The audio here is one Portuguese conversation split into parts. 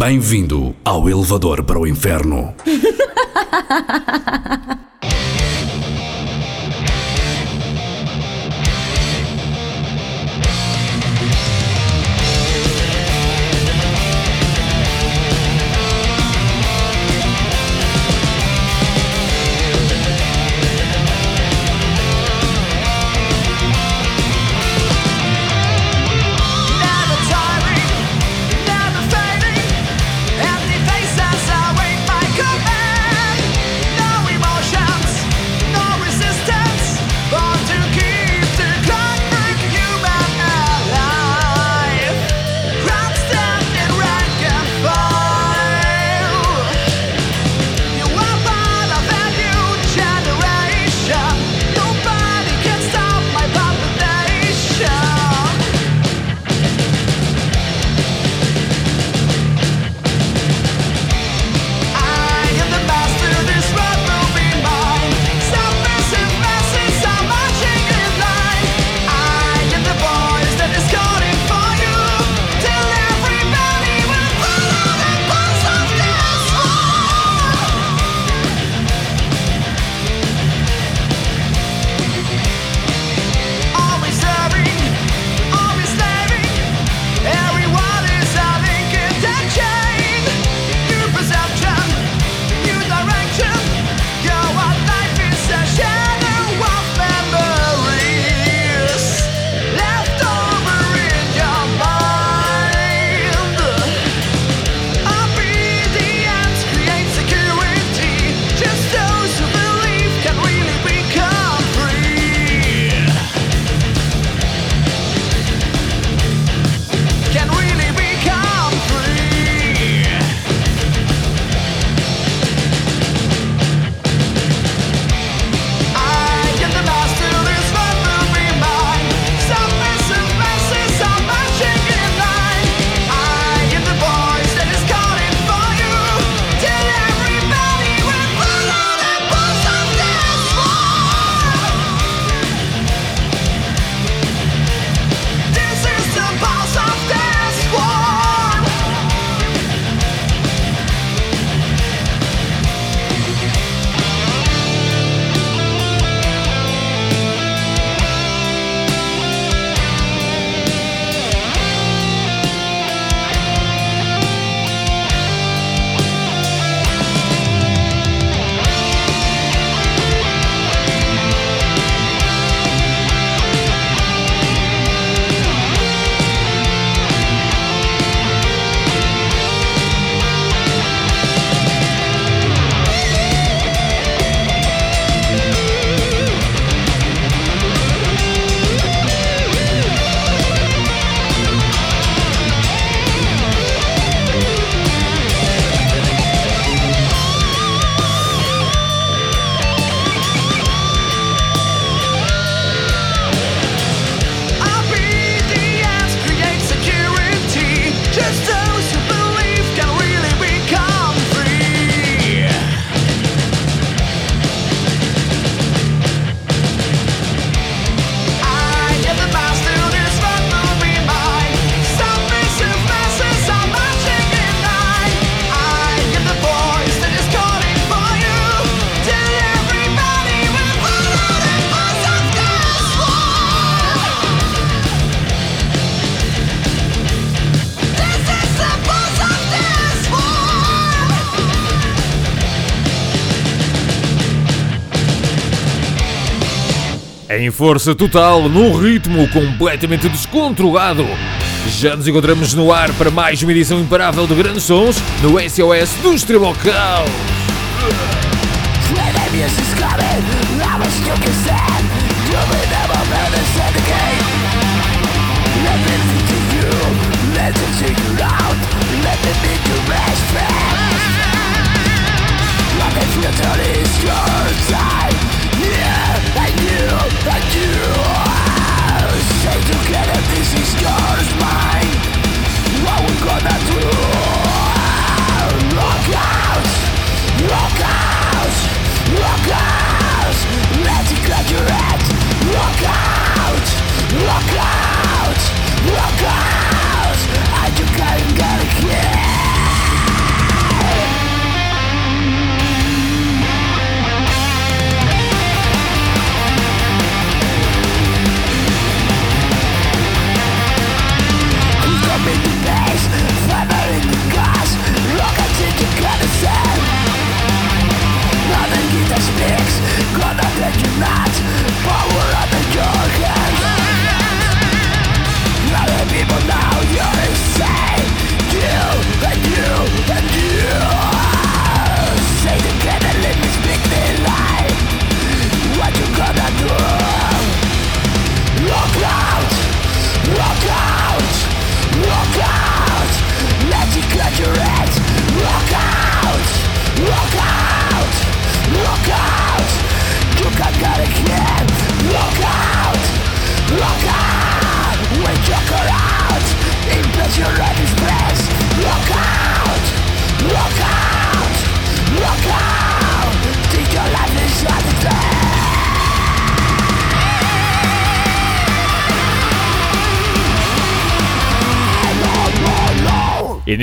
Bem-vindo ao elevador para o inferno. Em força total, num ritmo completamente descontrolado. Já nos encontramos no ar para mais uma edição imparável de grandes sons no SOS do Extremo Caos.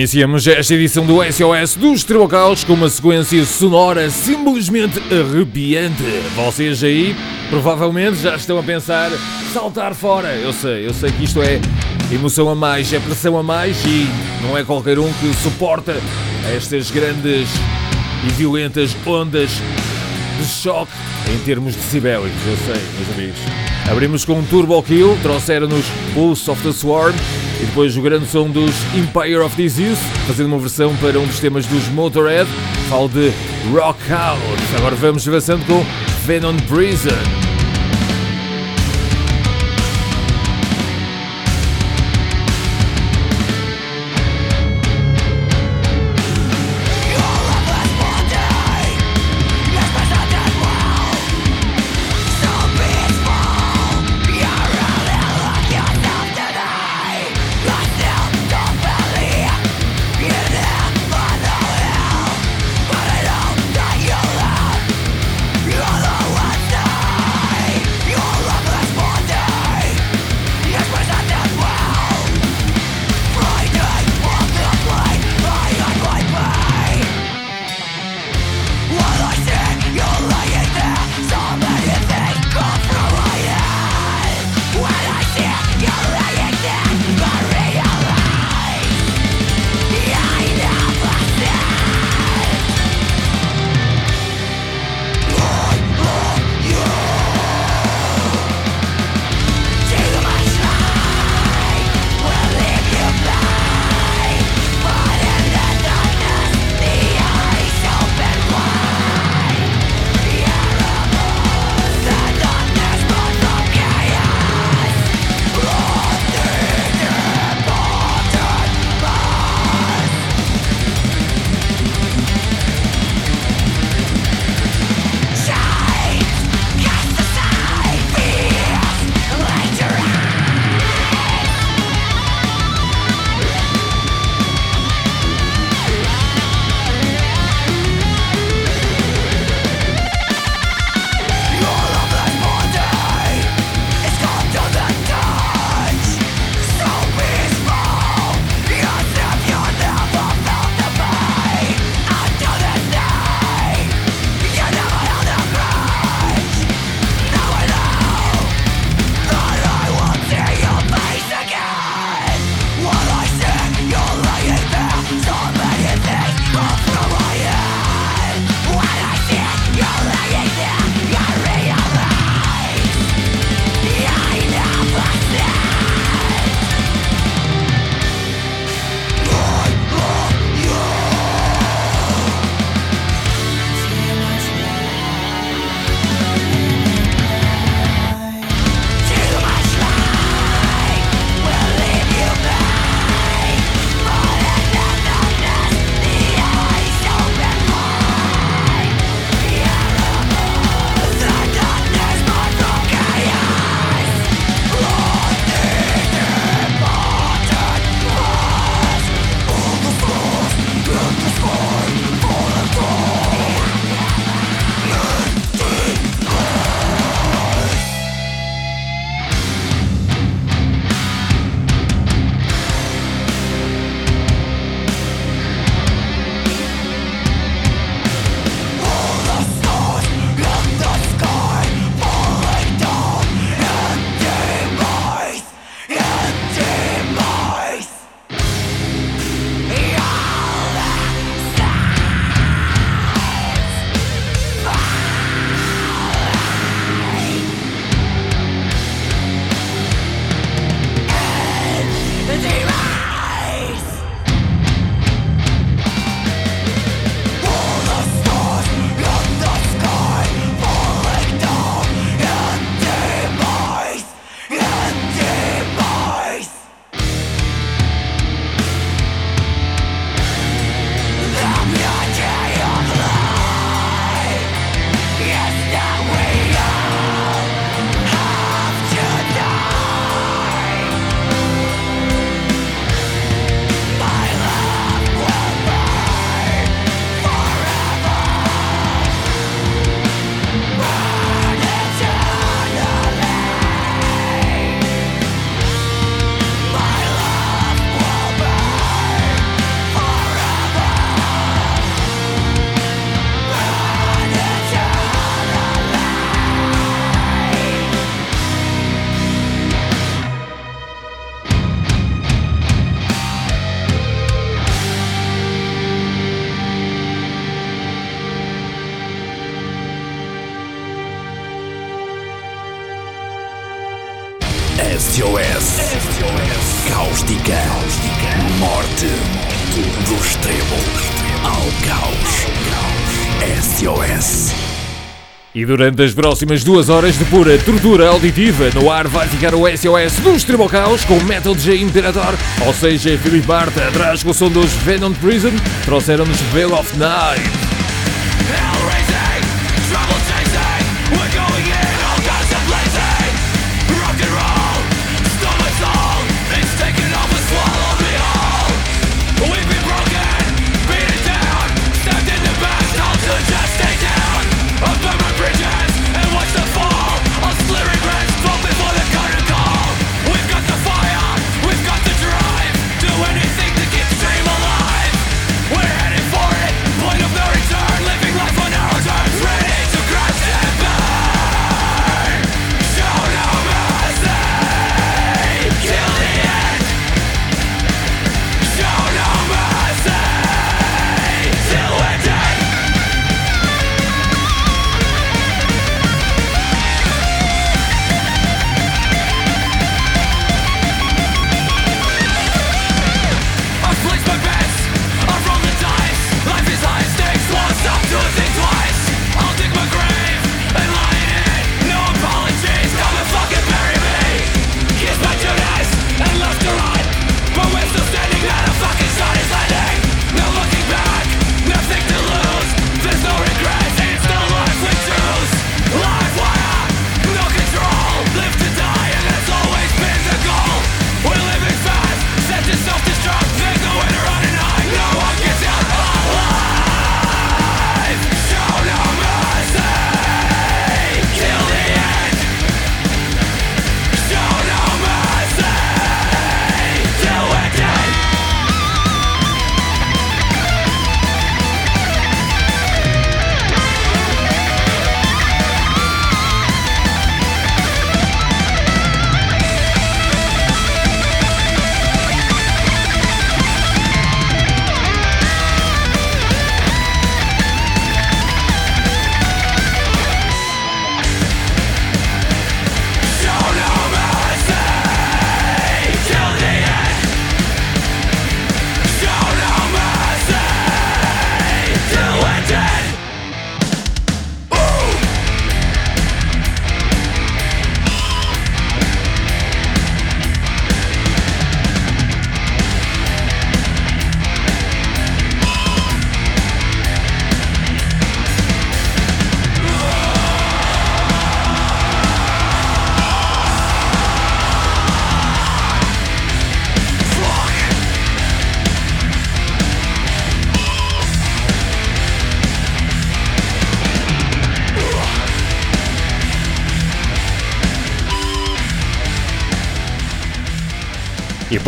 Iniciamos esta edição do SOS dos Tribocaus com uma sequência sonora simplesmente arrepiante. Vocês aí provavelmente já estão a pensar saltar fora. Eu sei, eu sei que isto é emoção a mais, é pressão a mais e não é qualquer um que suporta estas grandes e violentas ondas de choque em termos decibélicos. Eu sei, meus amigos. Abrimos com um Turbo Kill, trouxeram-nos Pulse of the Swarm e depois o grande som dos Empire of Disease, fazendo uma versão para um dos temas dos Motorhead, falo de Rock Out. Agora vamos avançando com Venom Prison. E durante as próximas duas horas de pura tortura auditiva, no ar vai ficar o SOS do Extremo ao Caos com Metal J Imperator, ou seja, Filipe Barta atrás com o som dos Venom Prison, trouxeram-nos Veil of Night.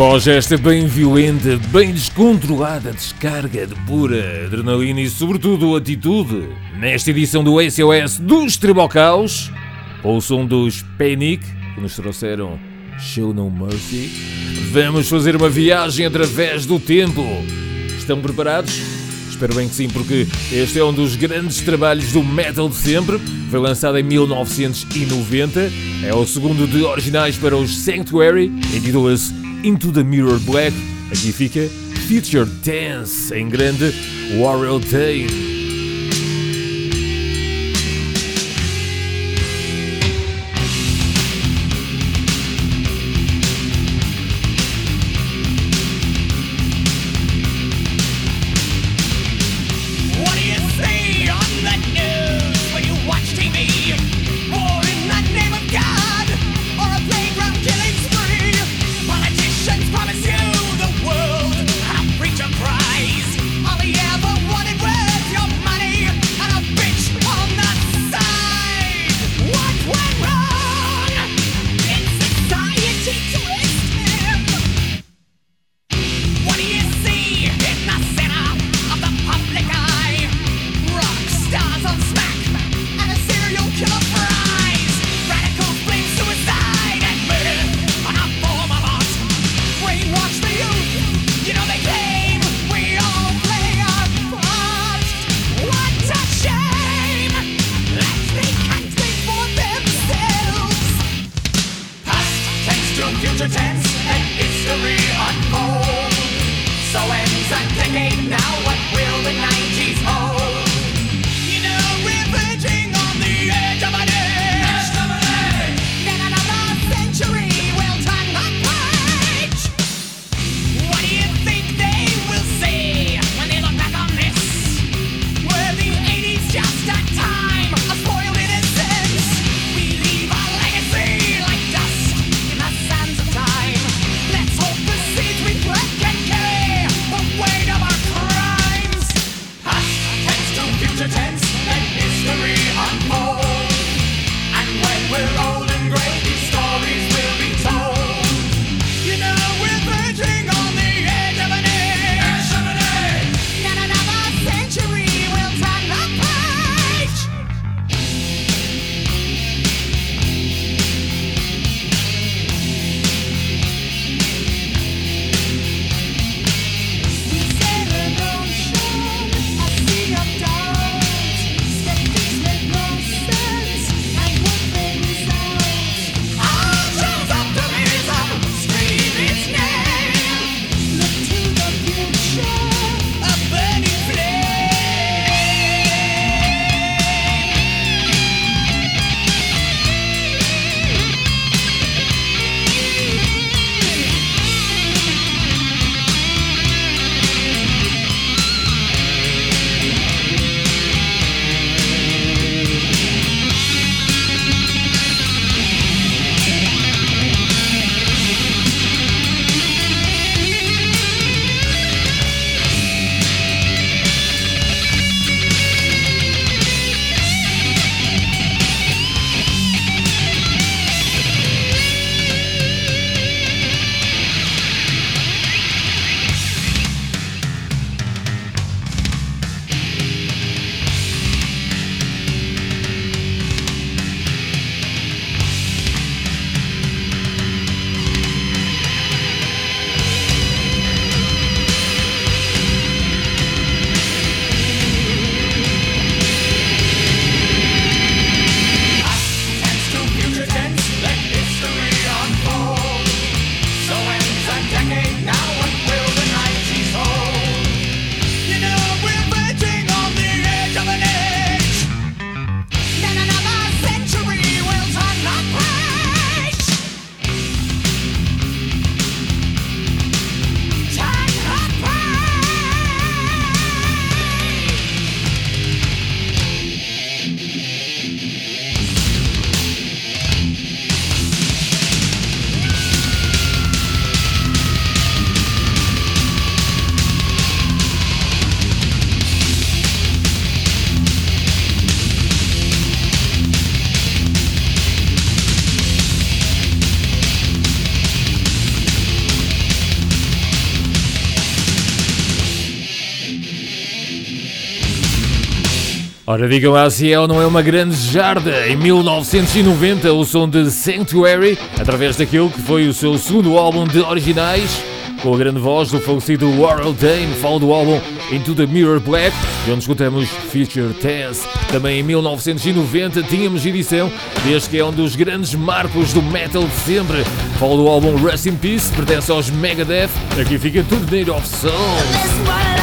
Após esta bem violenta, bem descontrolada descarga de pura adrenalina e sobretudo atitude, nesta edição do SOS dos Tribocaus, com o som dos Panic, que nos trouxeram Show No Mercy, vamos fazer uma viagem através do tempo. Estão preparados? Espero bem que sim, porque este é um dos grandes trabalhos do metal de sempre. Foi lançado em 1990. É o segundo de originais para os Sanctuary. Intitula-se Into the Mirror Black. Aqui fica Future Dance em grande Warrior Tane. Ora, digam lá se é ou não é uma grande jarda. Em 1990, o som de Sanctuary, através daquilo que foi o seu segundo álbum de originais, com a grande voz do falecido Warhol Dane, falo do álbum Into the Mirror Black, de onde escutamos Future Tense. Também em 1990 tínhamos edição deste que é um dos grandes marcos do metal de sempre. Falo do álbum Rest in Peace, pertence aos Megadeth. Aqui fica tudo Need of Souls.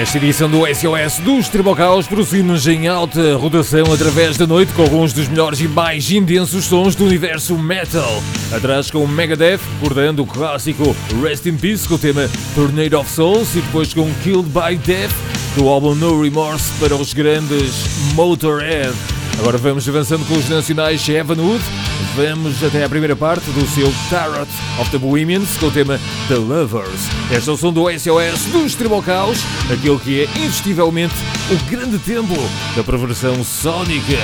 Nesta edição do SOS dos Tribocaus, produzimos em alta rotação através da noite com alguns dos melhores e mais intensos sons do universo metal. Atrás com Megadeth, recordando o clássico Rest in Peace com o tema Tornado of Souls e depois com Killed by Death do álbum No Remorse para os grandes Motorhead. Agora vamos avançando com os nacionais Evan Wood. Vamos até à primeira parte do seu Tarot of the Bohemians com o tema The Lovers. Esta é o som do SOS dos Tribal aquele que é, indestivelmente o grande templo da perversão sónica.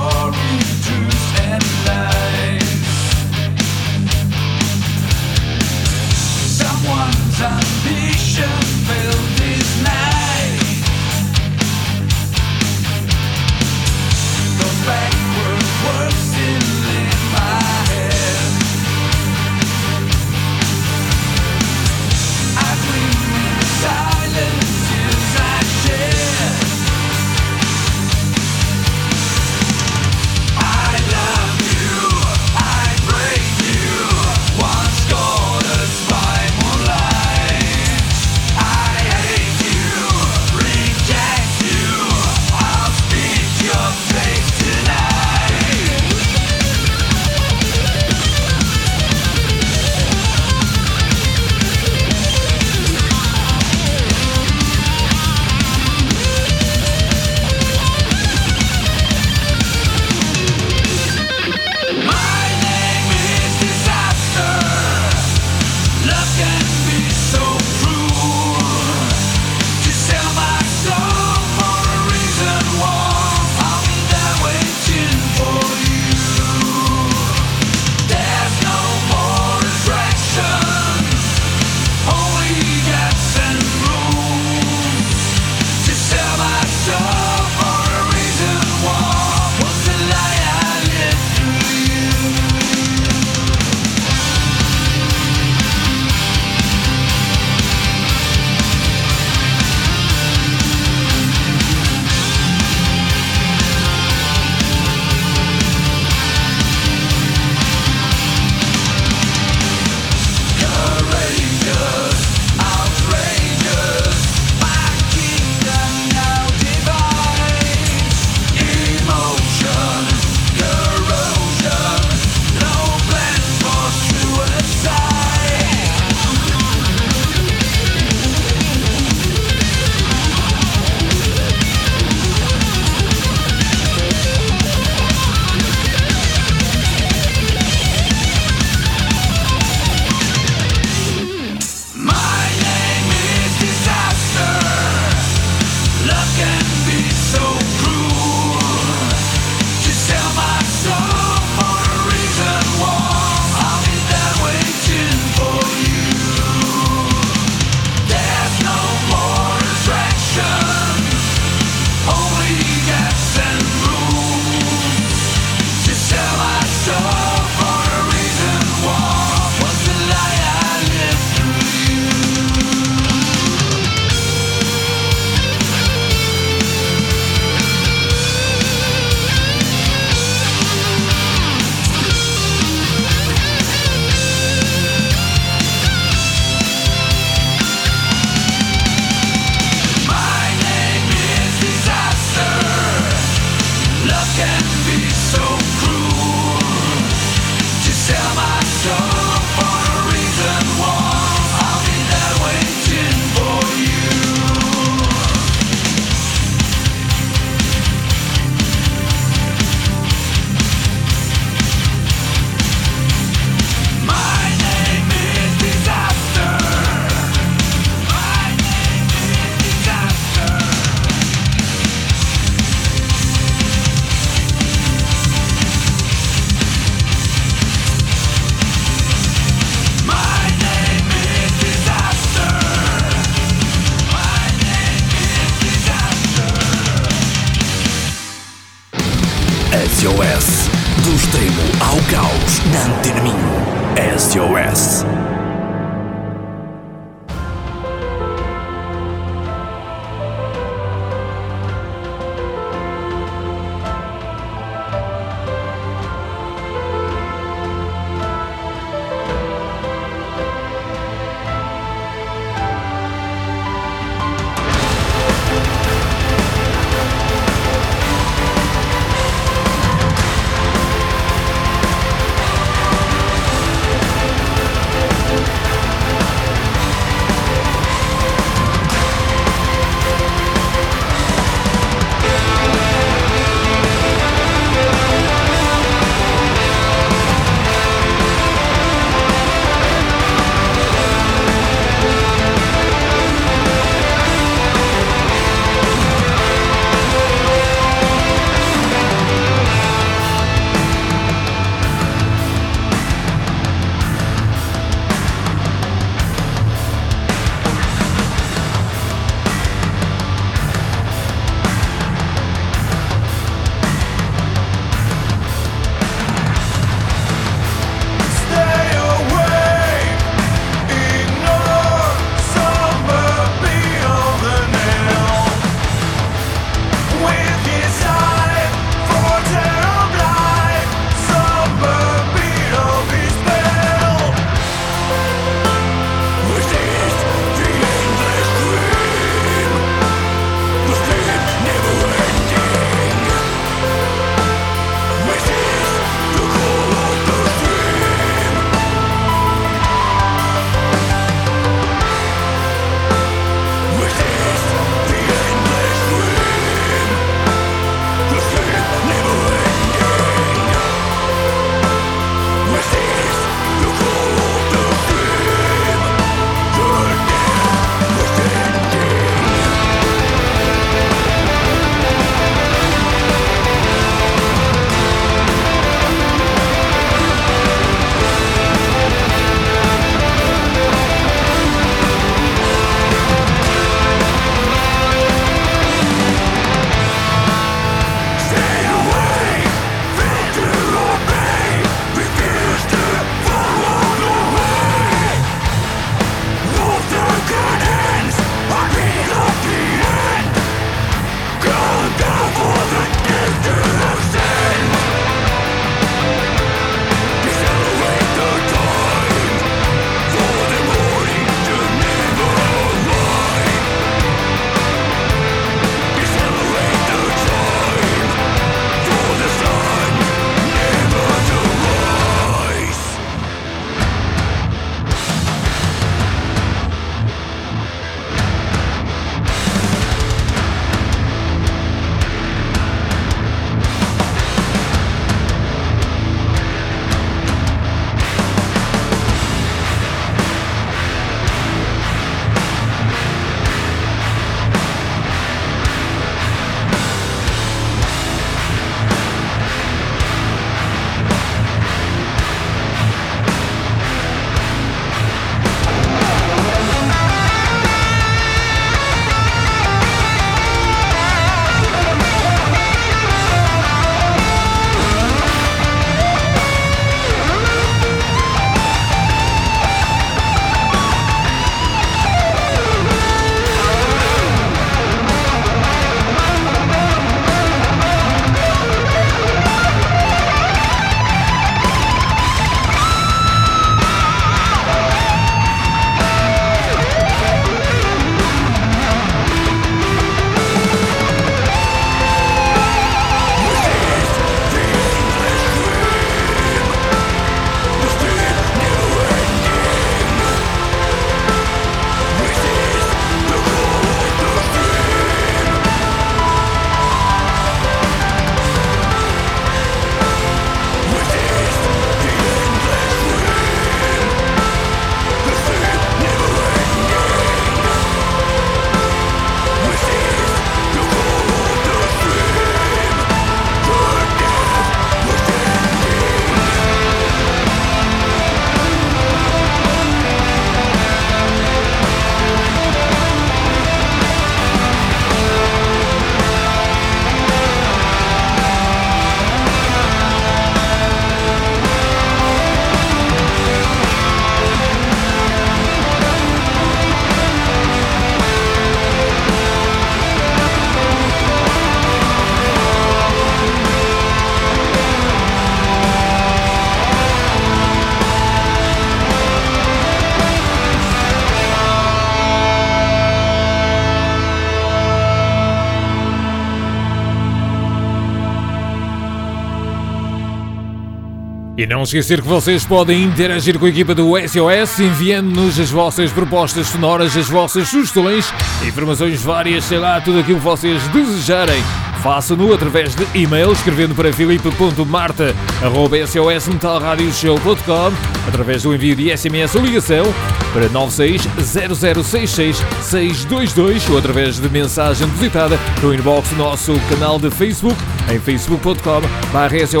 Não esquecer que vocês podem interagir com a equipa do SOS enviando-nos as vossas propostas sonoras, as vossas sugestões, informações várias, sei lá, tudo aquilo que vocês desejarem. Façam-no através de e-mail, escrevendo para filipe.marta.sosmetalradioshow.com, através do envio de SMS ou ligação para 960066622 ou através de mensagem depositada no inbox do nosso canal de Facebook em facebook.com.br You say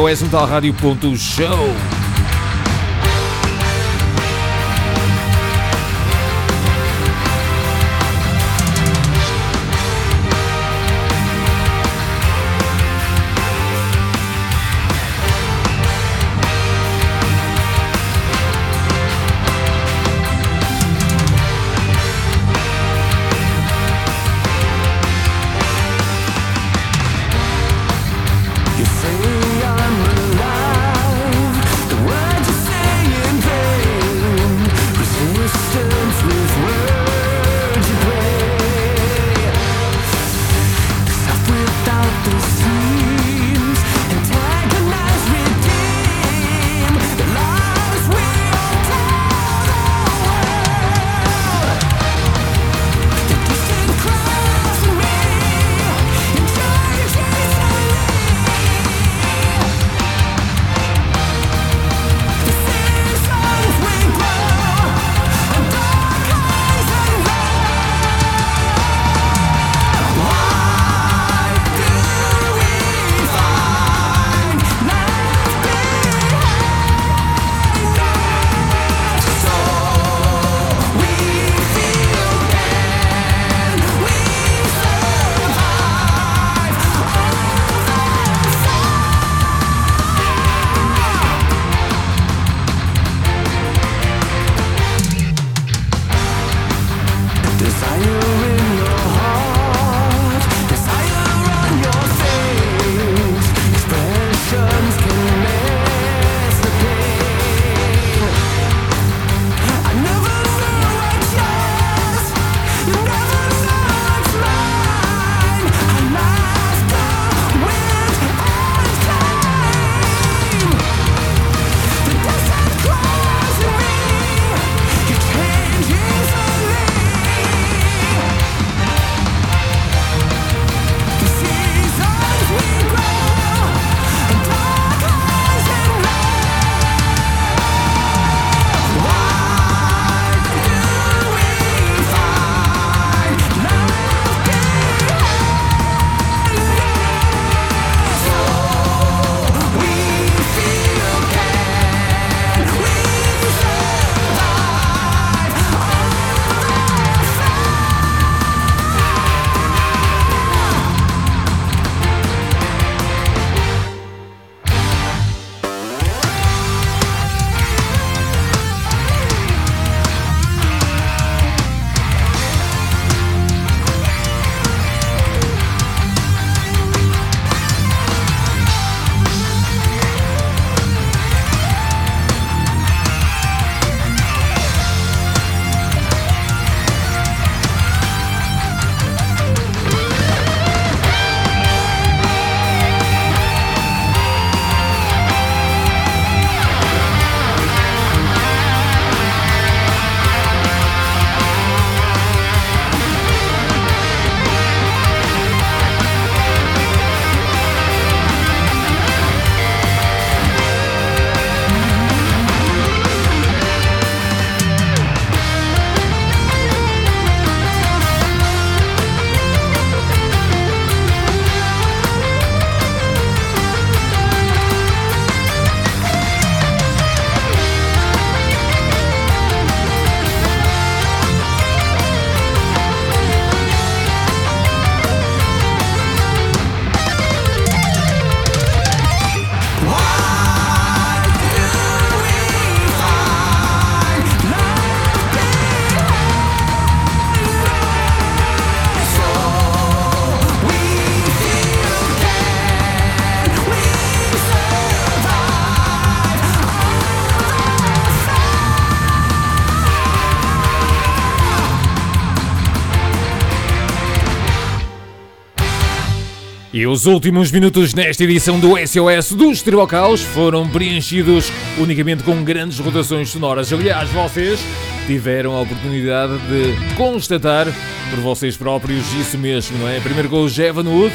E os últimos minutos nesta edição do SOS dos Tribocaus foram preenchidos unicamente com grandes rotações sonoras. Aliás, vocês tiveram a oportunidade de constatar por vocês próprios isso mesmo, não é? Primeiro com o Jevan Wood,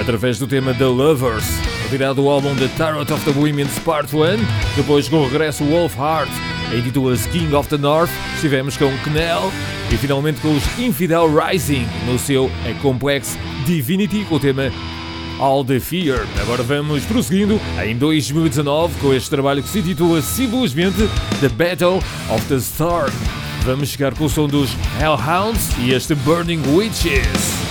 através do tema The Lovers, retirado do álbum The Tarot of the Women's Part 1, depois com o regresso Wolf Heart, intitula-se King of the North, estivemos com Knell e finalmente com os Infidel Rising no seu A Complex Divinity com o tema All the Fear. Agora vamos prosseguindo em 2019 com este trabalho que se intitula simplesmente The Battle of the Storm. Vamos chegar com o som dos Hellhounds e este Burning Witches.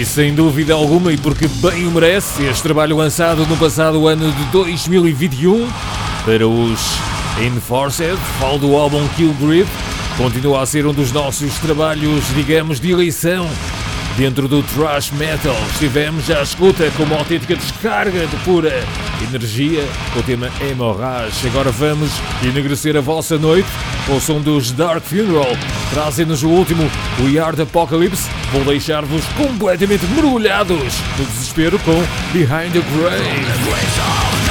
E sem dúvida alguma, e porque bem o merece, este trabalho lançado no passado ano de 2021 para os Enforced, falo do álbum Kill Grid, continua a ser um dos nossos trabalhos, digamos, de eleição dentro do thrash metal. Estivemos à escuta com uma autêntica descarga de pura energia com o tema Hemorrhage. Agora vamos enegrecer a vossa noite com o som dos Dark Funeral. Trazem-nos o último Are the Apocalypse. Vou deixar-vos completamente mergulhados no desespero com Behind the Grave.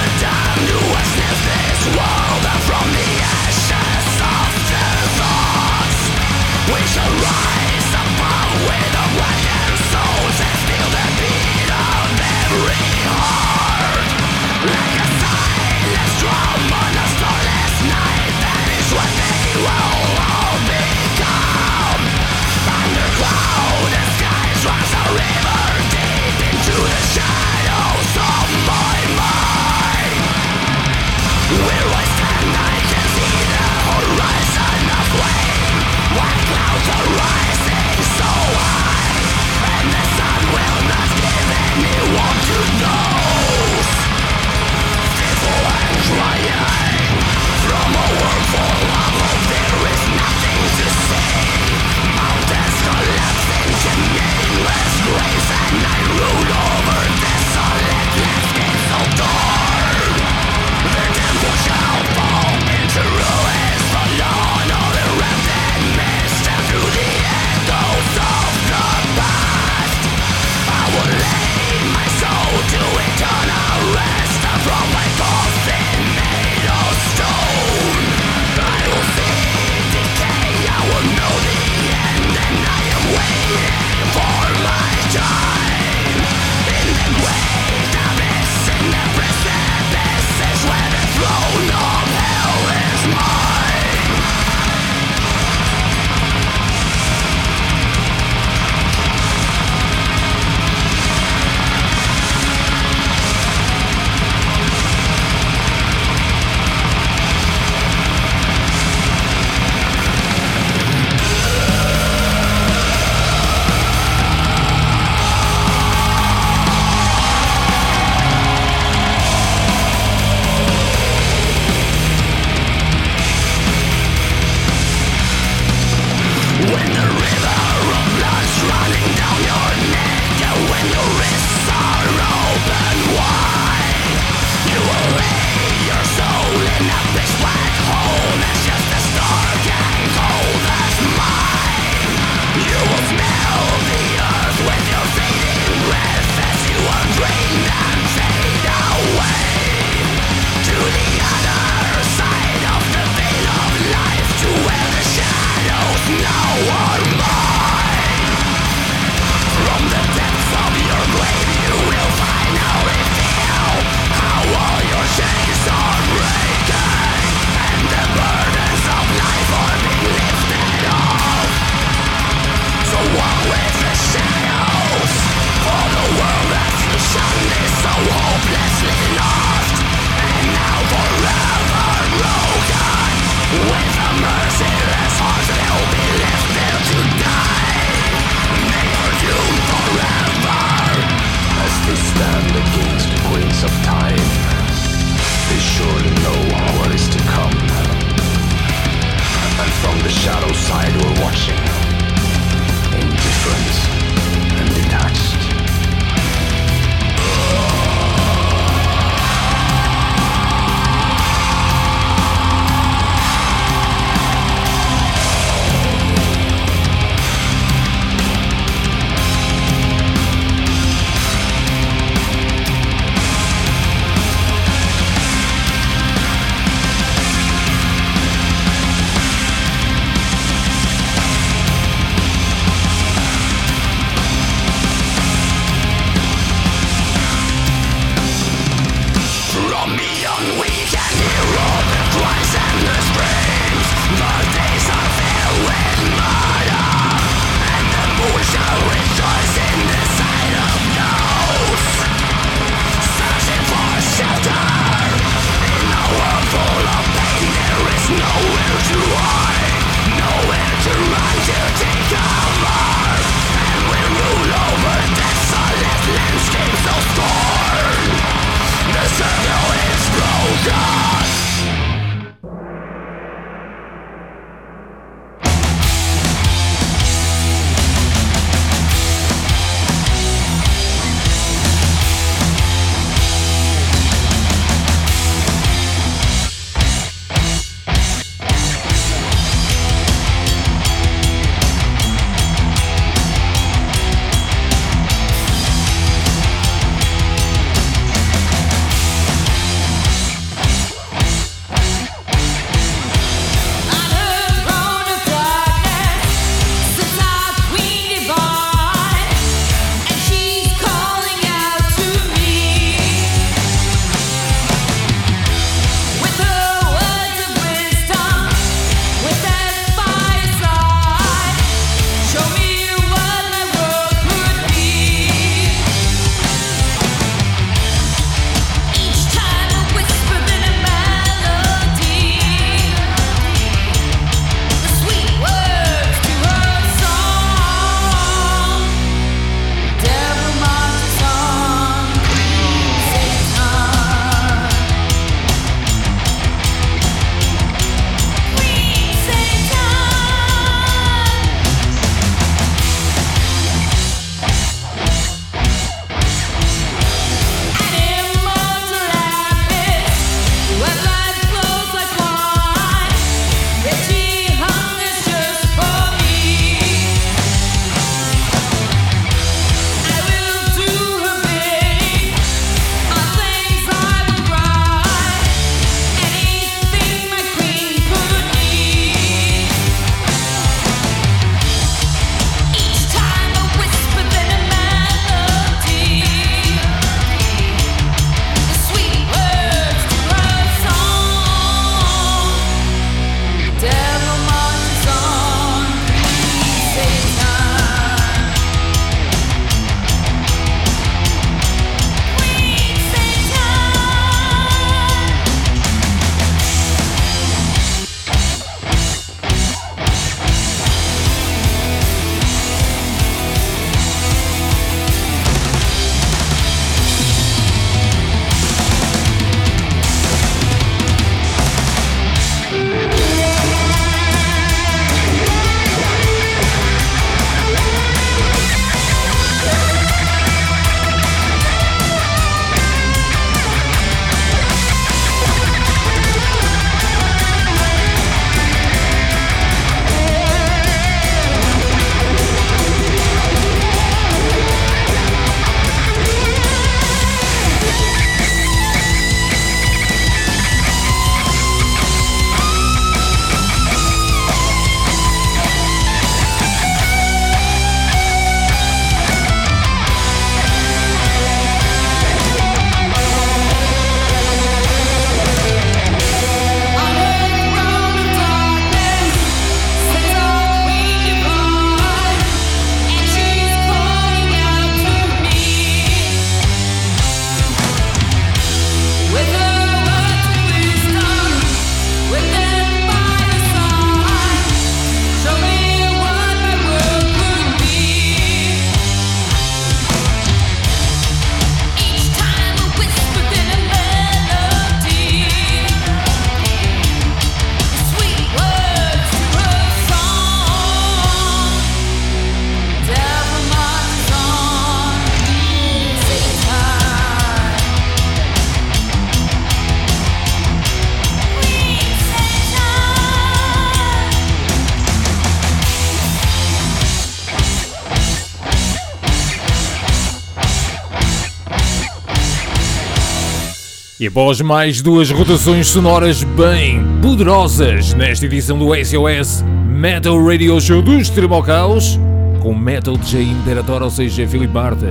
E após mais duas rotações sonoras bem poderosas nesta edição do SOS Metal Radio Show do Extremo ao Caos, com Metal J Imperator, ou seja, Filipe Barta,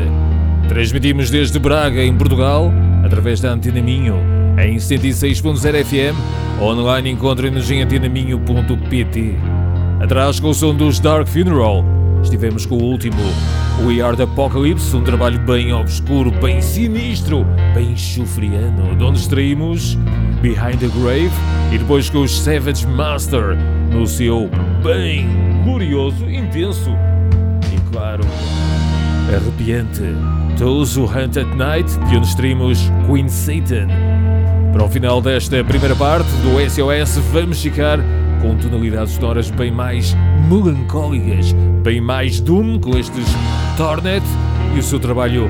transmitimos desde Braga, em Portugal, através da Antena Minho, em 106.0 FM, online encontra-nos em antenaminho.pt. Atrás com o som dos Dark Funeral, estivemos com o último We Are the Apocalypse, um trabalho bem obscuro, bem sinistro, bem chufriano, de onde extraímos Behind the Grave e depois com os Savage Master no seu bem glorioso, intenso e claro, arrepiante Those Who Hunt at Night, de onde extraímos Queen Satan. Para o final desta primeira parte do SOS, vamos ficar com tonalidades sonoras bem mais melancólicas, bem mais doom com estes Tornet e o seu trabalho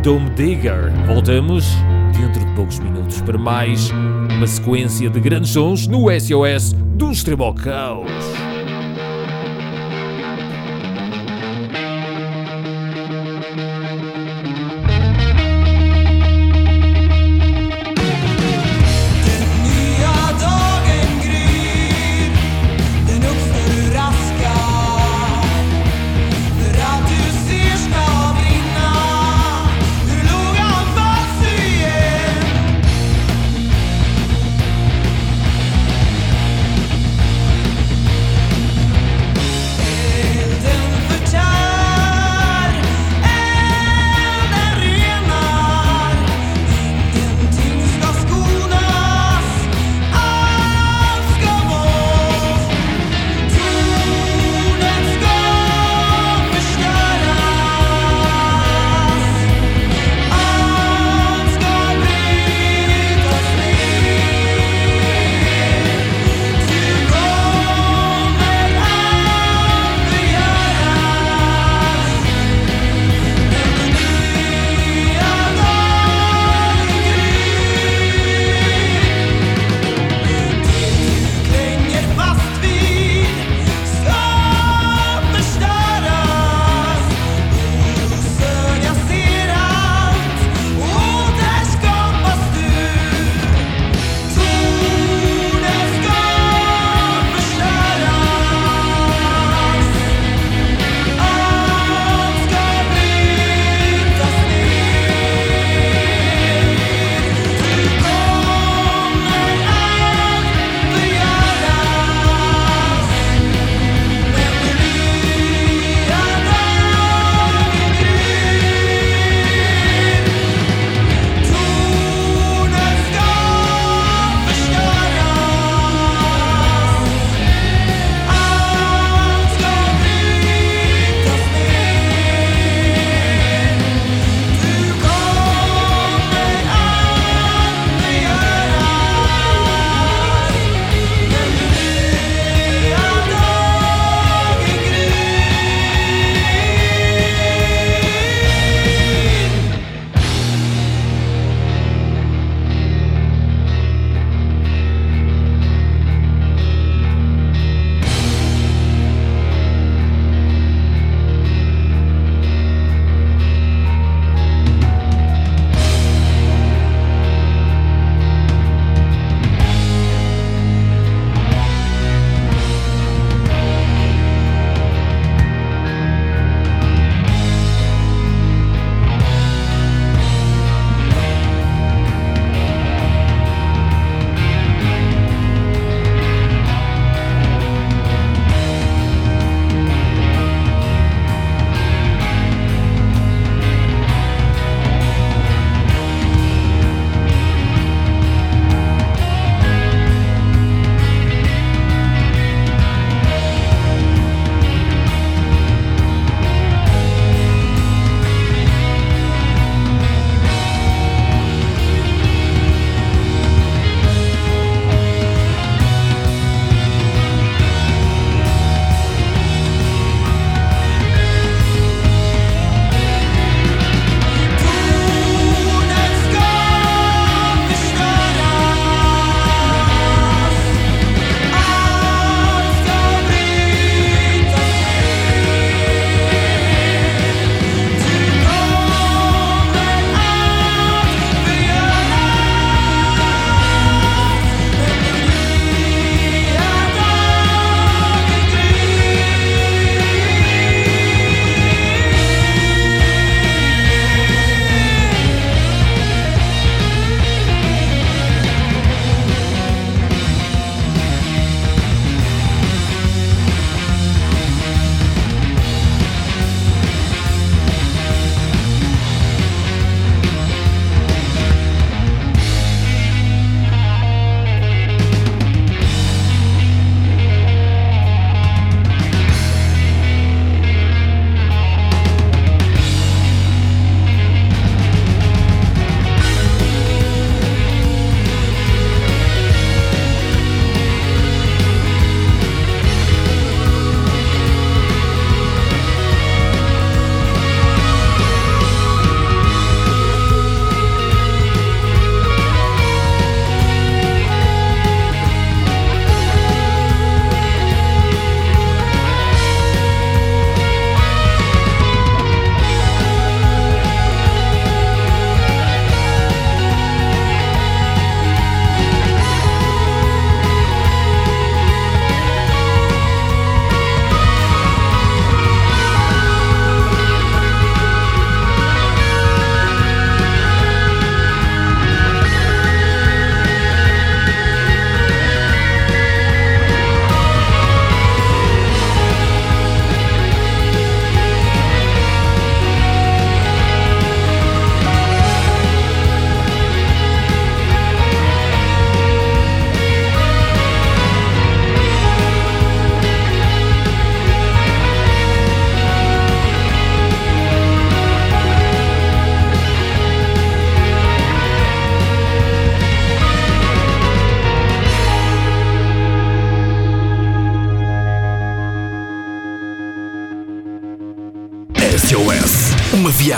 Dome Digger. Voltamos dentro de poucos minutos para mais uma sequência de grandes sons no SOS do Extremo ao Caos.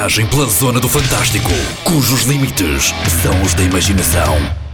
Viagem pela zona do fantástico, cujos limites são os da imaginação.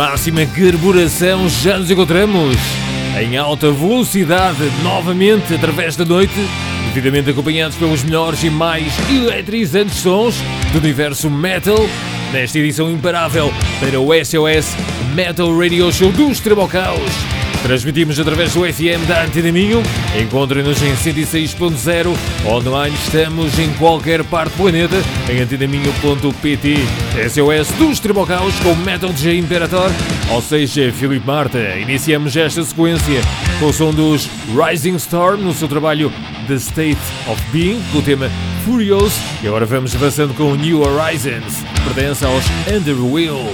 Máxima carburação, já nos encontramos em alta velocidade novamente através da noite, devidamente acompanhados pelos melhores e mais eletrizantes sons do universo metal, nesta edição imparável para o SOS Metal Radio Show do Extremo ao Caos. Transmitimos através do FM da Antena Minho. Encontre-nos em 106.0. Online estamos em qualquer parte do planeta em antenaminho.pt. SOS do Extremo ao Caos com Metal DJ Imperator, ou seja, Filipe Marta. Iniciamos esta sequência com o som dos Rising Storm no seu trabalho The State of Being, com o tema Furious. E agora vamos avançando com New Horizons, pertence aos Underwheel.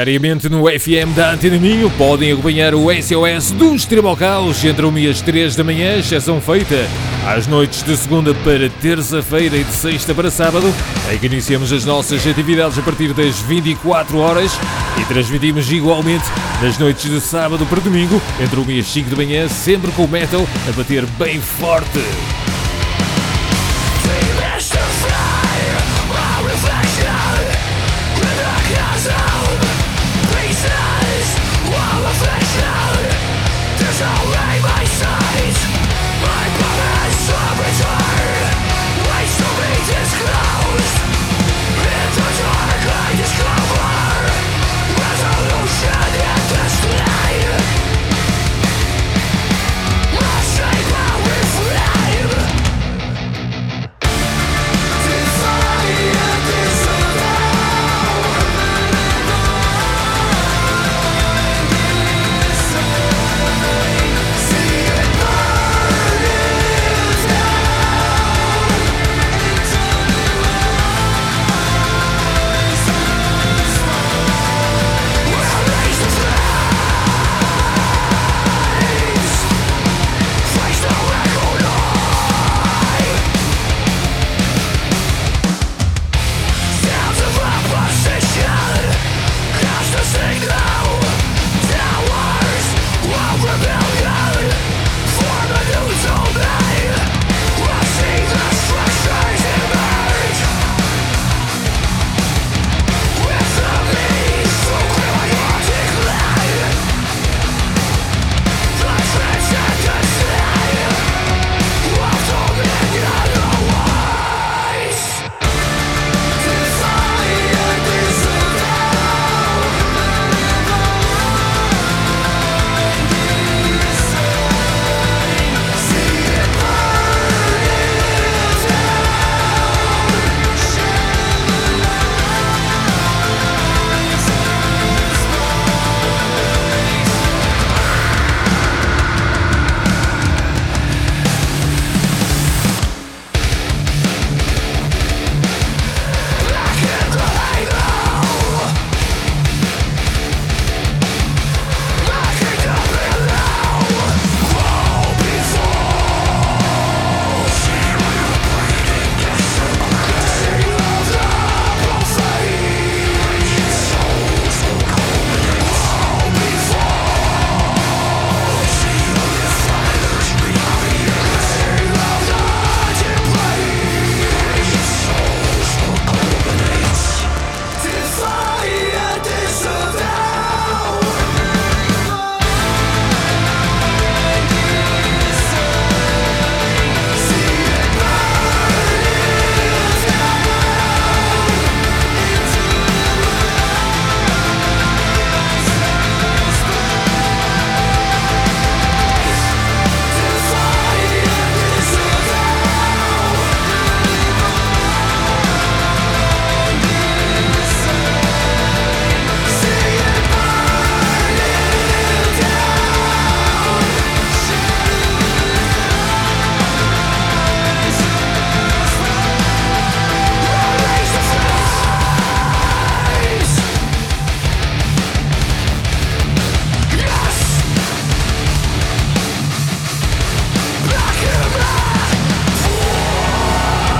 Diariamente no FM da Antena Minho podem acompanhar o SOS do Extremo ao Caos entre 1 e as 3 da manhã, exceção feita às noites de segunda para terça-feira e de sexta para sábado, em que iniciamos as nossas atividades a partir das 24 horas e transmitimos igualmente nas noites de sábado para domingo, entre 1 e as 5 da manhã, sempre com o metal a bater bem forte.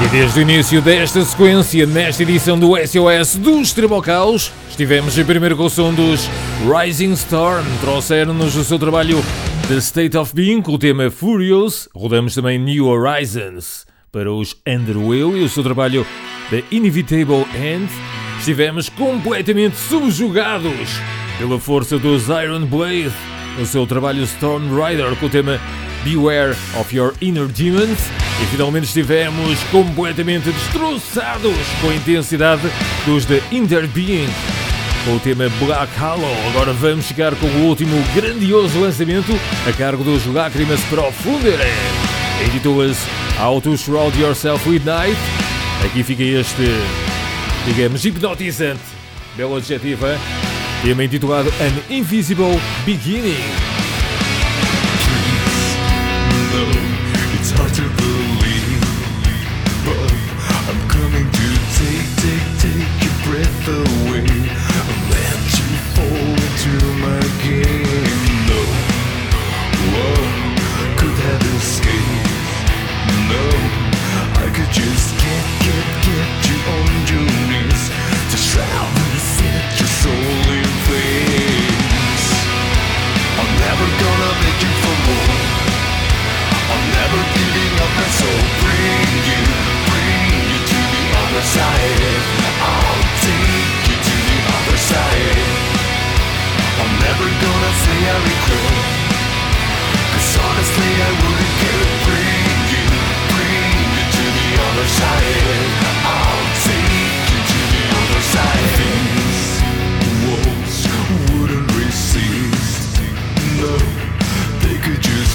E desde o início desta sequência, nesta edição do SOS dos Tribocaus, estivemos em primeiro com o som dos Rising Storm, trouxeram-nos o seu trabalho The State of Being com o tema Furious, rodamos também New Horizons para os Underwheel e o seu trabalho The Inevitable End, estivemos completamente subjugados pela força dos Iron Blade, o seu trabalho Storm Rider com o tema Beware of Your Inner Demons e finalmente estivemos completamente destroçados com a intensidade dos The Inner Being com o tema Black Hollow. Agora vamos chegar com o último grandioso lançamento a cargo dos Lágrimas Profundere. Editoras How to Shroud Yourself with Night. Aqui fica este, digamos, hipnotizante, belo adjetivo, hein? tema intitulado An Invisible Beginning. Hard to believe, but I'm coming to take, take, take your breath away. I'll let you fall into my game. No, one could have escaped. No, I could just get, get, get you on your knees to shroud and set your soul in flames. I'm never gonna make you for more never giving up and so bring you, bring you to the other side. I'll take you to the other side. I'm never gonna say I regret honestly I wouldn't care. Bring you, bring you to the other side. I'll take you to the other side. Walls wouldn't resist. No, they could just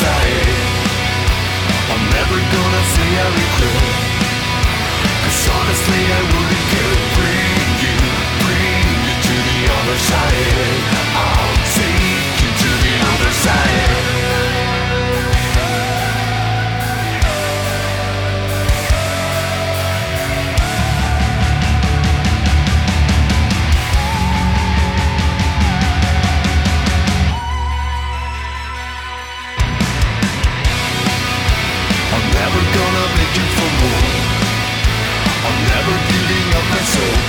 society I'm never gonna say I regret. Cause honestly I wouldn't care Bring you, bring you to the other side. I'll take you to the other side.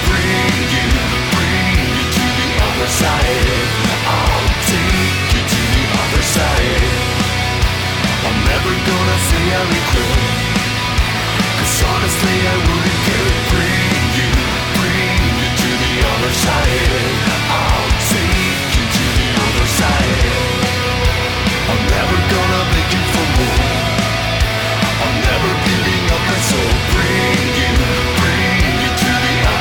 Bring you, bring you to the other side. I'll take you to the other side. I'm never gonna say I regret honestly I wouldn't care. Bring you, bring you to the other side. I'll take you to the other side. I'm never gonna beg you for more. I'm never giving up so bring you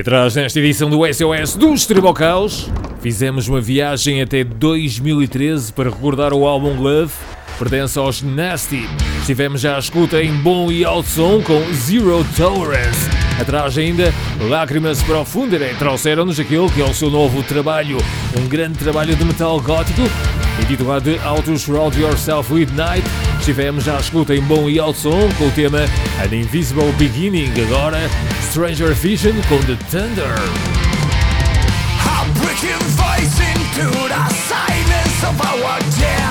Atrás nesta edição do SOS dos Tribocaus, fizemos uma viagem até 2013 para recordar o álbum Love, pertence aos Nasty. Estivemos já à escuta em bom e alto som com Zero Tolerance. Atrás ainda, Lágrimas Profundere trouxeram-nos aquele que é o seu novo trabalho, um grande trabalho de metal gótico, intitulado How to Shroud Yourself with Night. Estivemos já à escuta em bom e alto som com o tema An Invisible Beginning, agora Stranger Vision com The Thunder. Face into the silence of our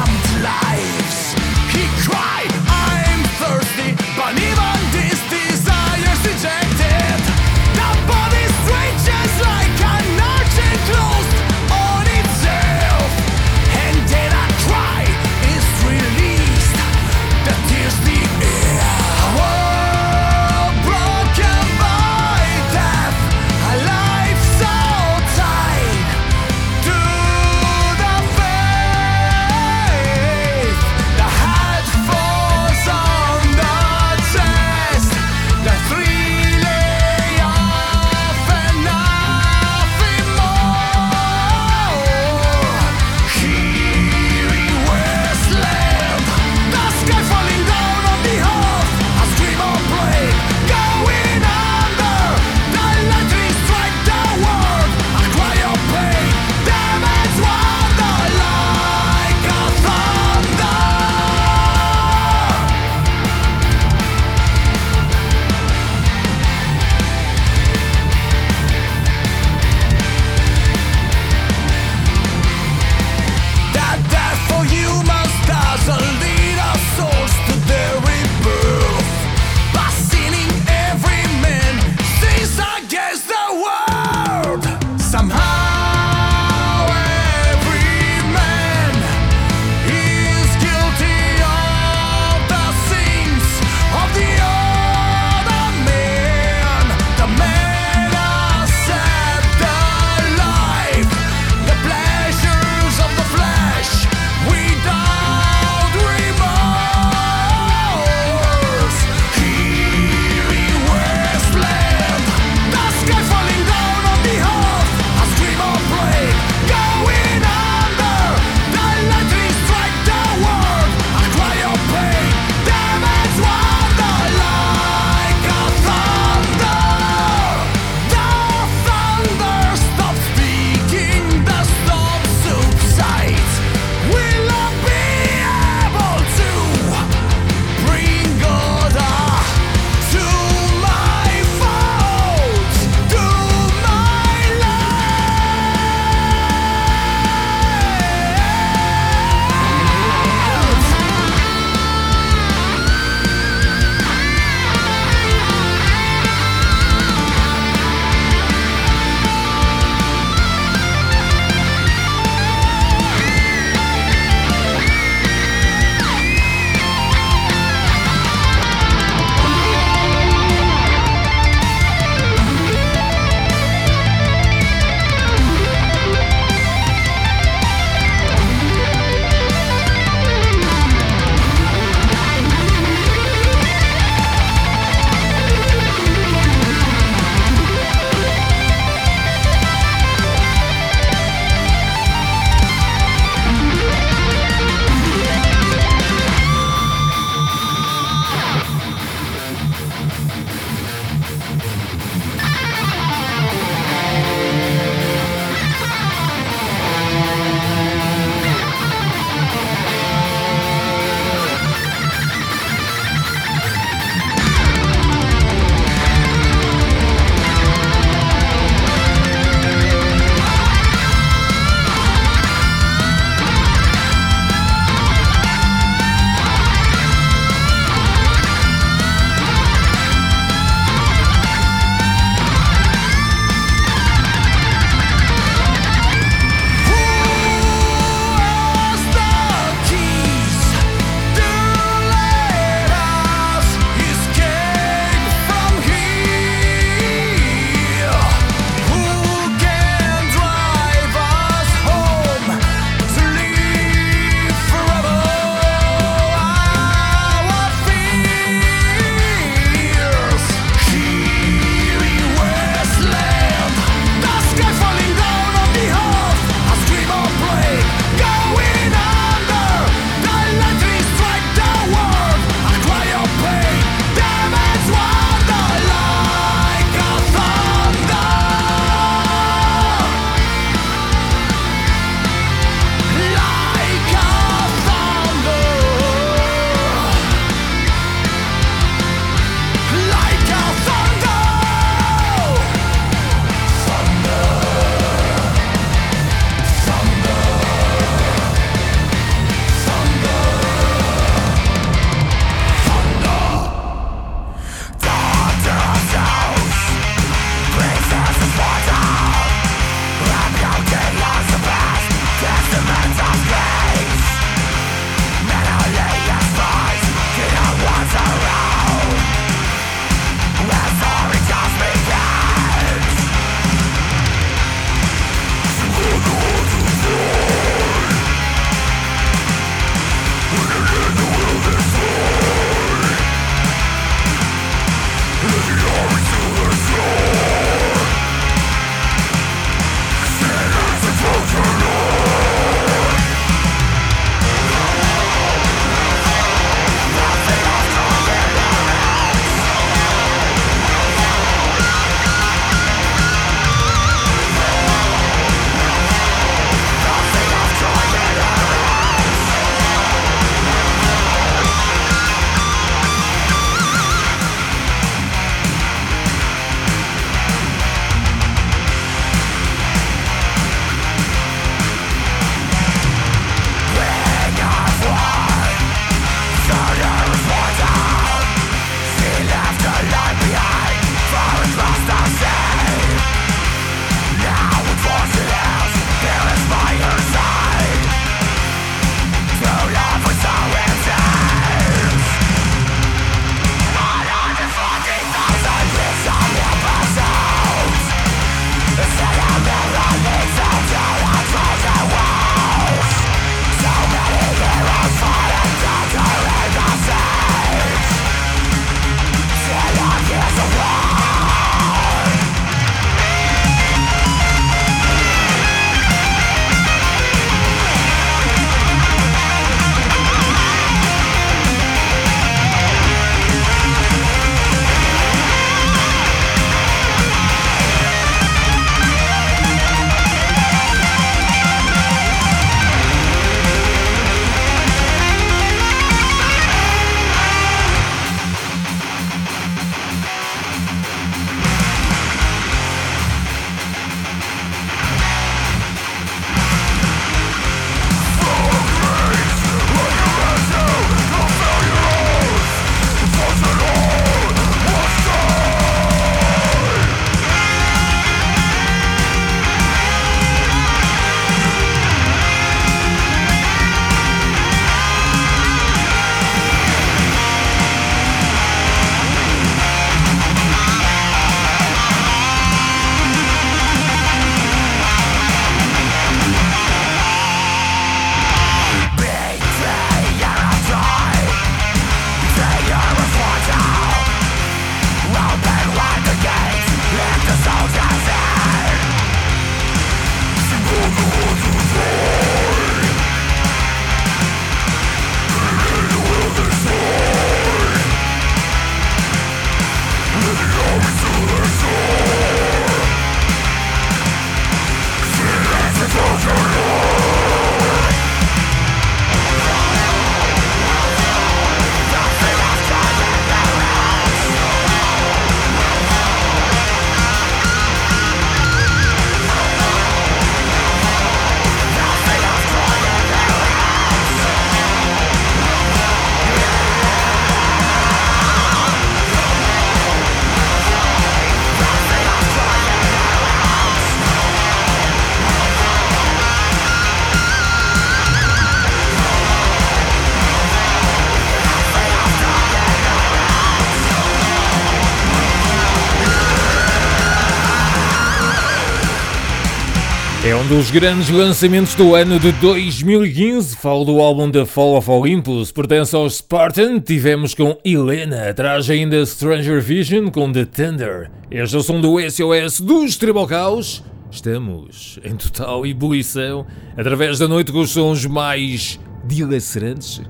um dos grandes lançamentos do ano de 2015. Falo do álbum The Fall of Olympus, pertence ao Spartan. Tivemos com Helena, atrás ainda Stranger Vision com The Thunder. Este é o som do SOS dos Tribocaus. Estamos em total ebulição através da noite com os sons mais dilacerantes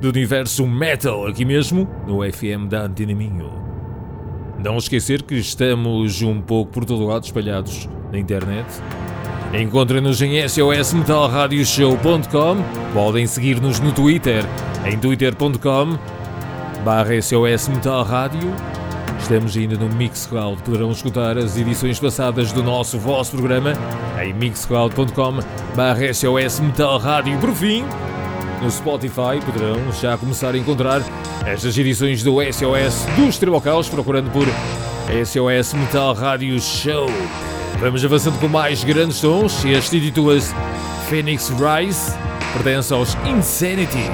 do universo metal, aqui mesmo no FM da Antena. Não esquecer que estamos um pouco por todo lado espalhados na internet. Encontrem-nos em sosmetalradioshow.com. Podem seguir-nos no Twitter em twitter.com barra SOS Metal Rádio. Estamos ainda no Mixcloud. Poderão escutar as edições passadas do nosso vosso programa em mixcloud.com barra SOS Metal Rádio. Por fim, no Spotify poderão já começar a encontrar estas edições do SOS dos Tribocaus procurando por SOS Metal Rádio Show. Vamos avançando com mais grandes sons. Este intitula-se Phoenix Rise, pertence aos Insanity.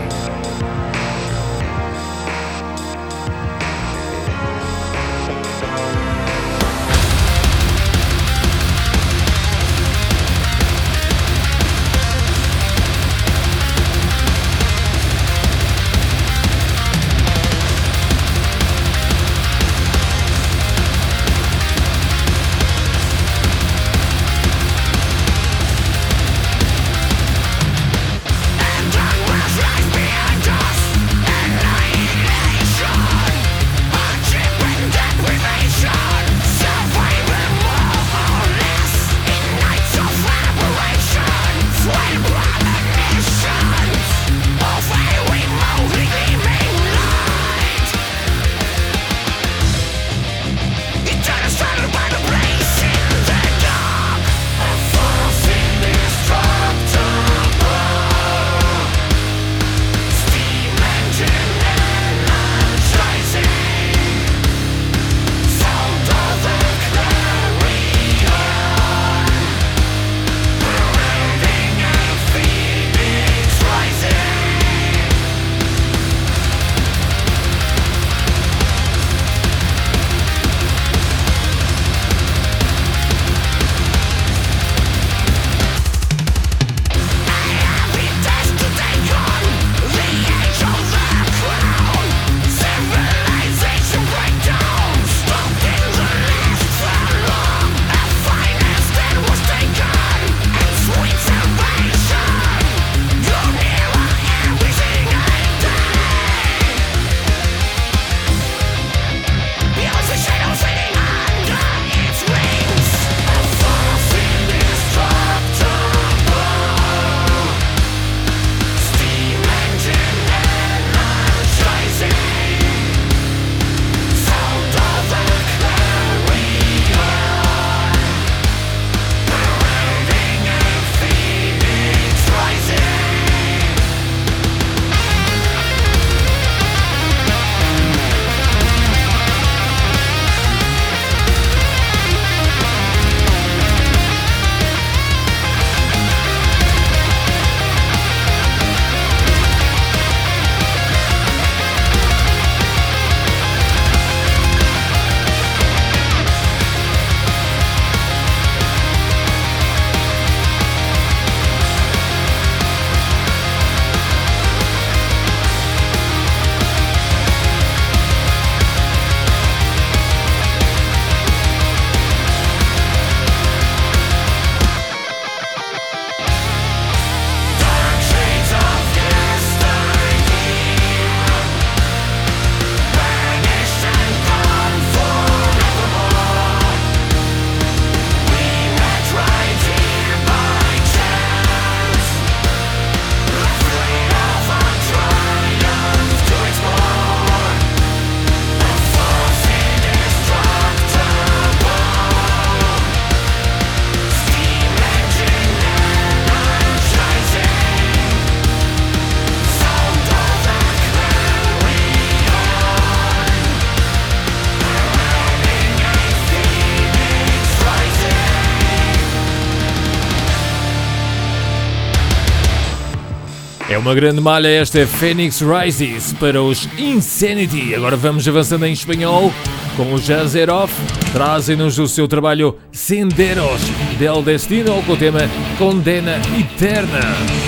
uma grande malha esta é Phoenix Rises para os Insanity. Agora vamos avançando em espanhol com o Jazeroff. Trazem-nos o seu trabalho Senderos del Destino com o tema Condena Eterna.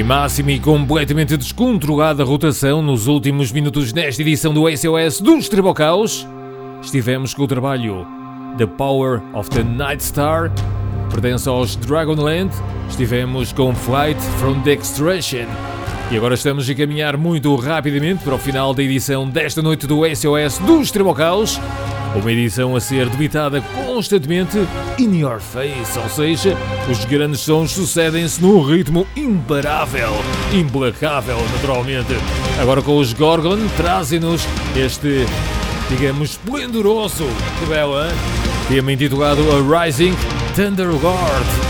Em máxima e completamente descontrolada rotação nos últimos minutos desta edição do SOS dos Tribocaus, estivemos com o trabalho The Power of the Night Star, pertence aos Dragonland, estivemos com Flight from the Extraction. E agora estamos a caminhar muito rapidamente para o final da edição desta noite do SOS dos Tribocaus. Uma edição a ser debitada constantemente in your face, ou seja, os grandes sons sucedem-se num ritmo imparável, implacável, naturalmente. Agora com os Gorgon trazem-nos este, digamos, esplendoroso, que belo, hein? tema intitulado A Rising Thunder Guard.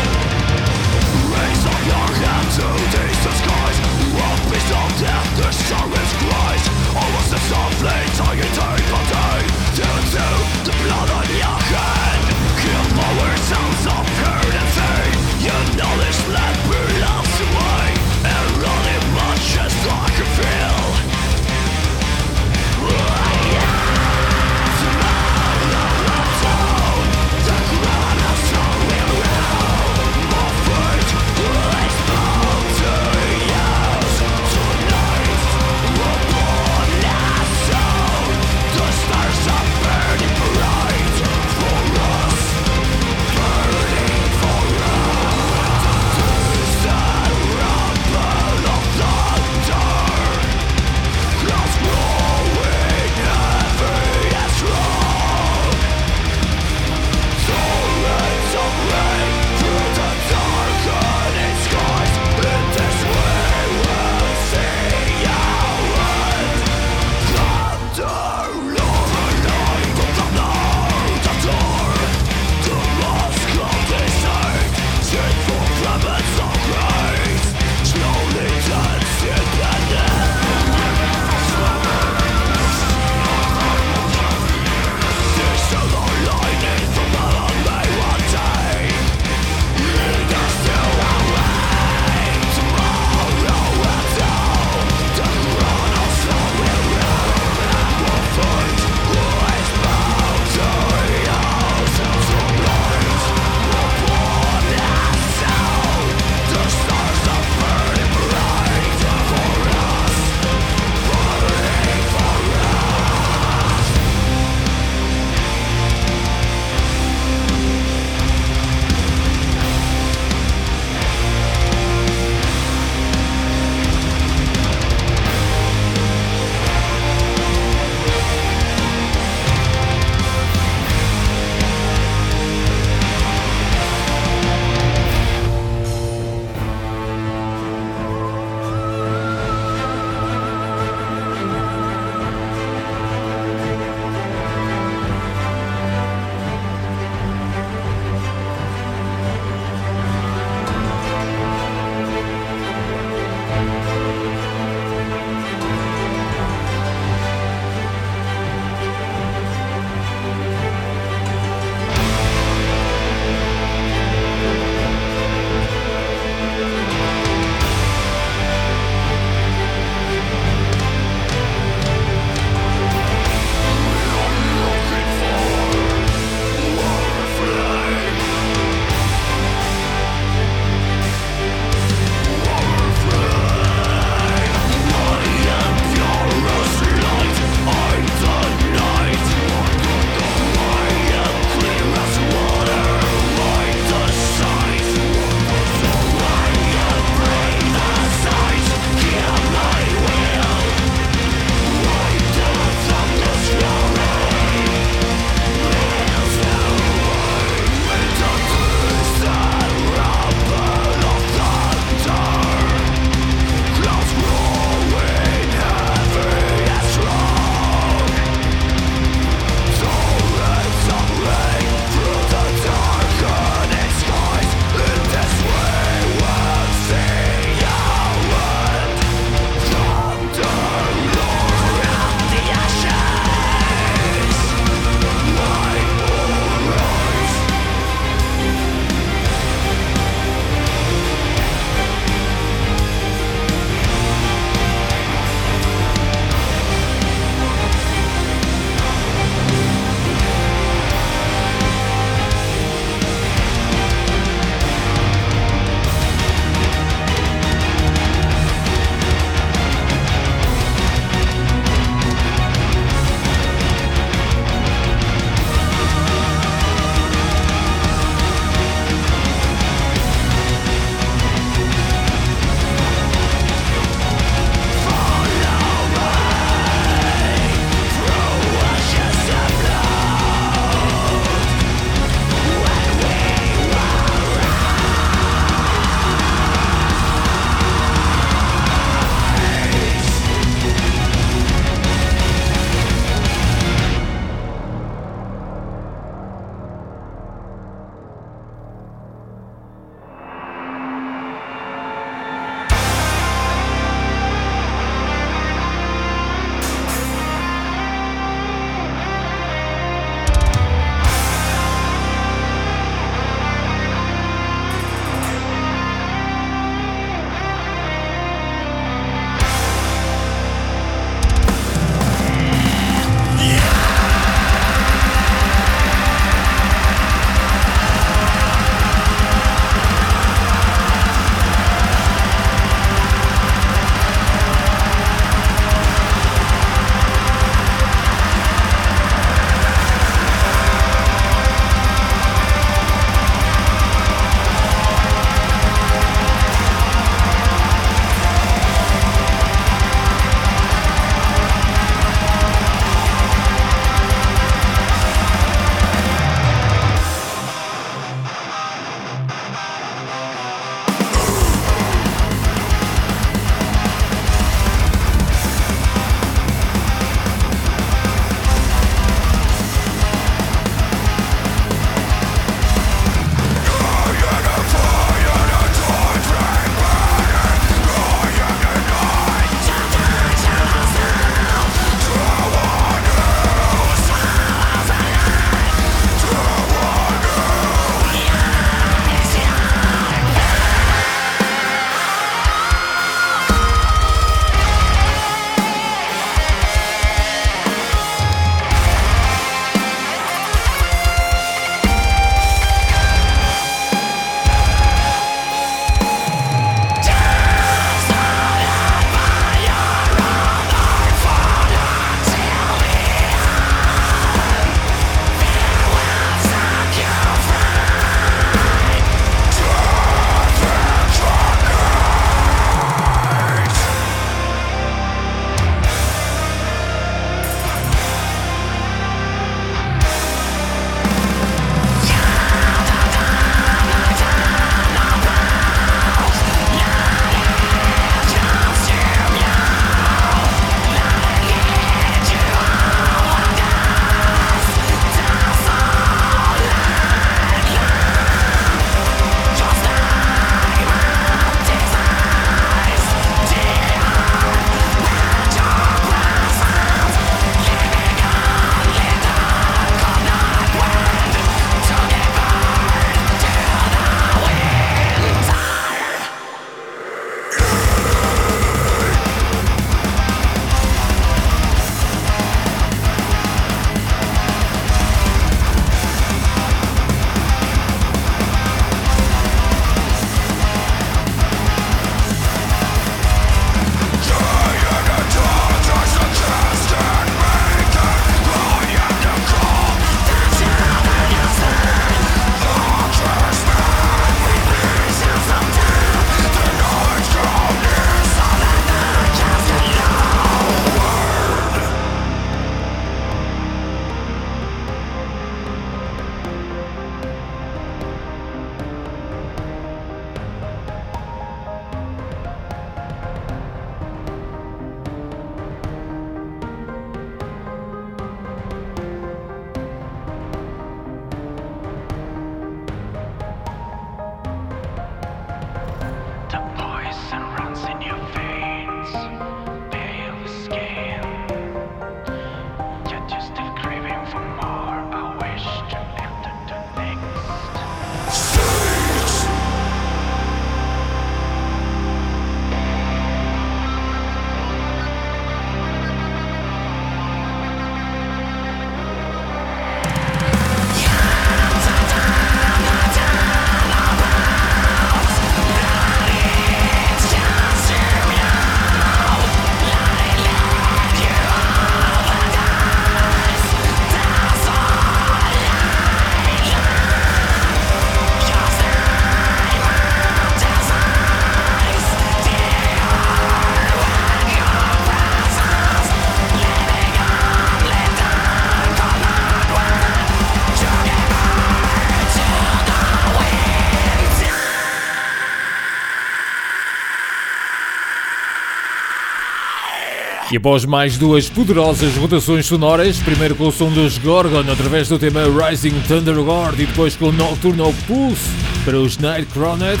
E após mais duas poderosas rotações sonoras, primeiro com o som dos Gorgon através do tema Rising Thunder Lord e depois com o Nocturnal Pulse para os Night Chronet,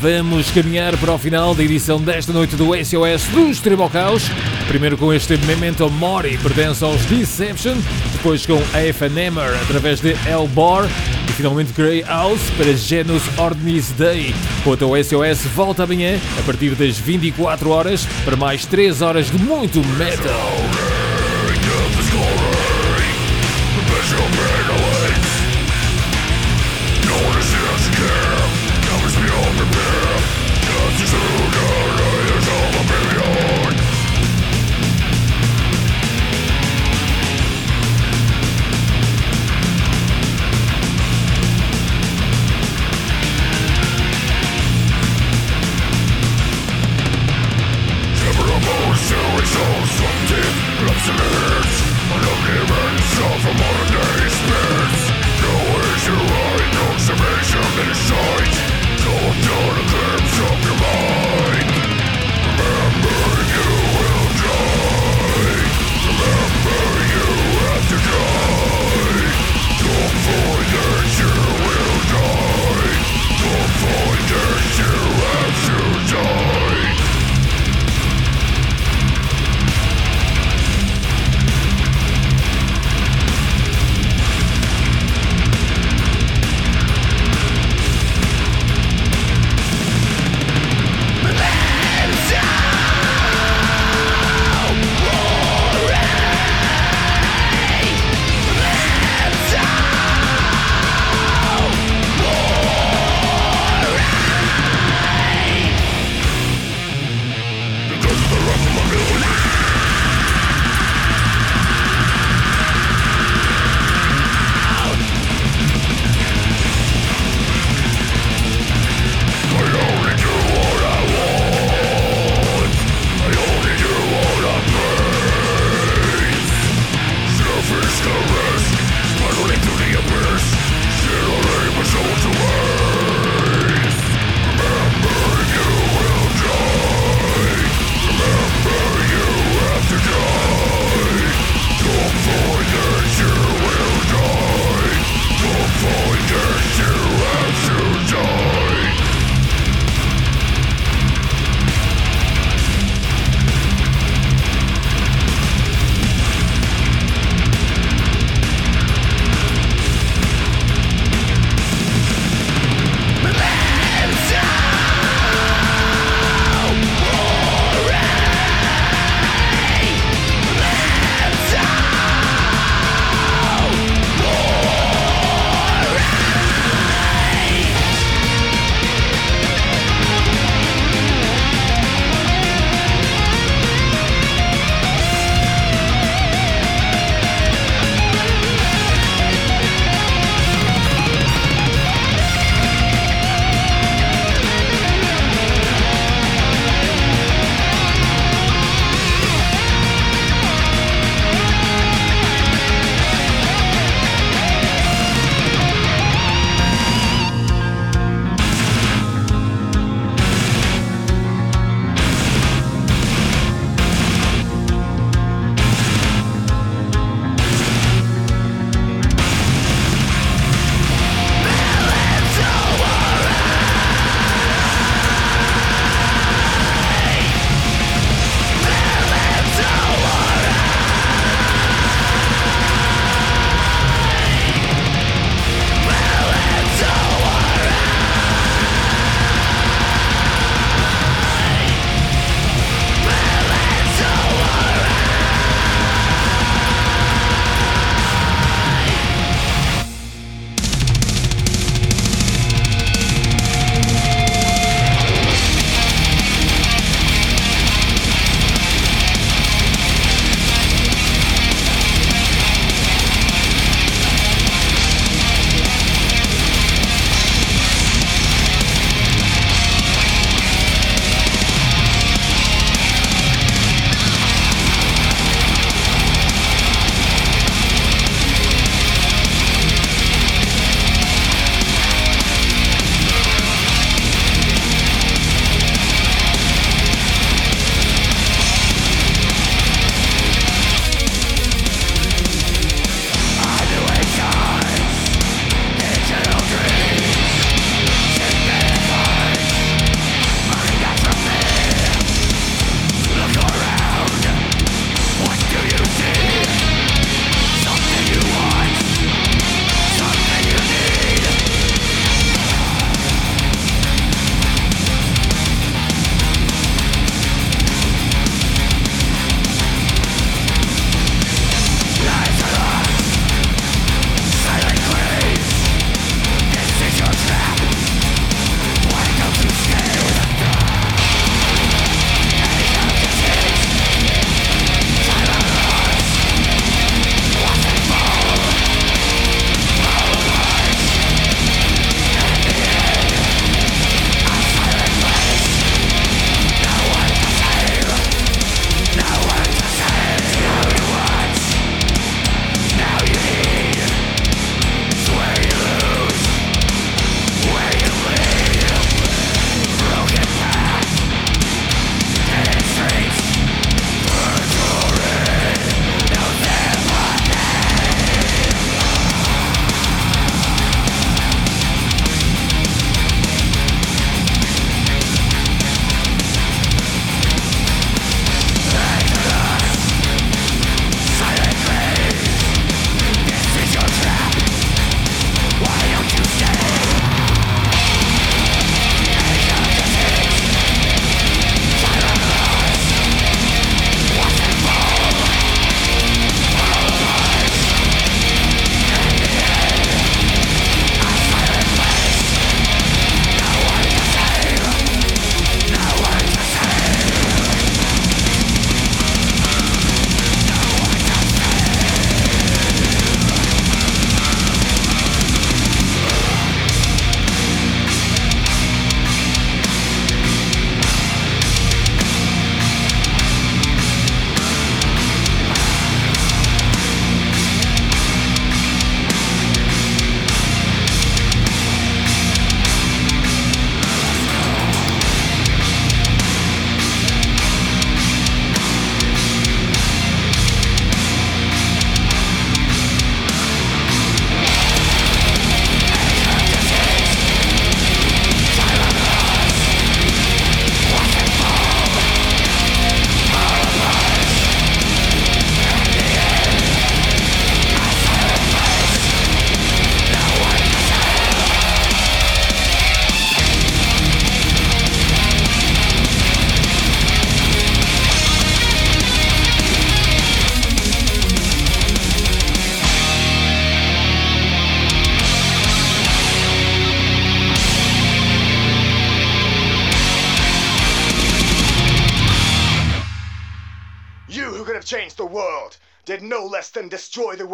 vamos caminhar para o final da edição desta noite do SOS dos Tribocaus. Primeiro com este Memento Mori, pertence aos Deception, depois com AF Hammer através de Elbor e finalmente Grey House para Genus Ordnis Day. Quanto ao SOS, volta amanhã a partir das 24 horas para mais 3 horas de muito metal.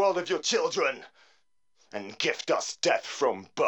World of your children and gift us death from birth.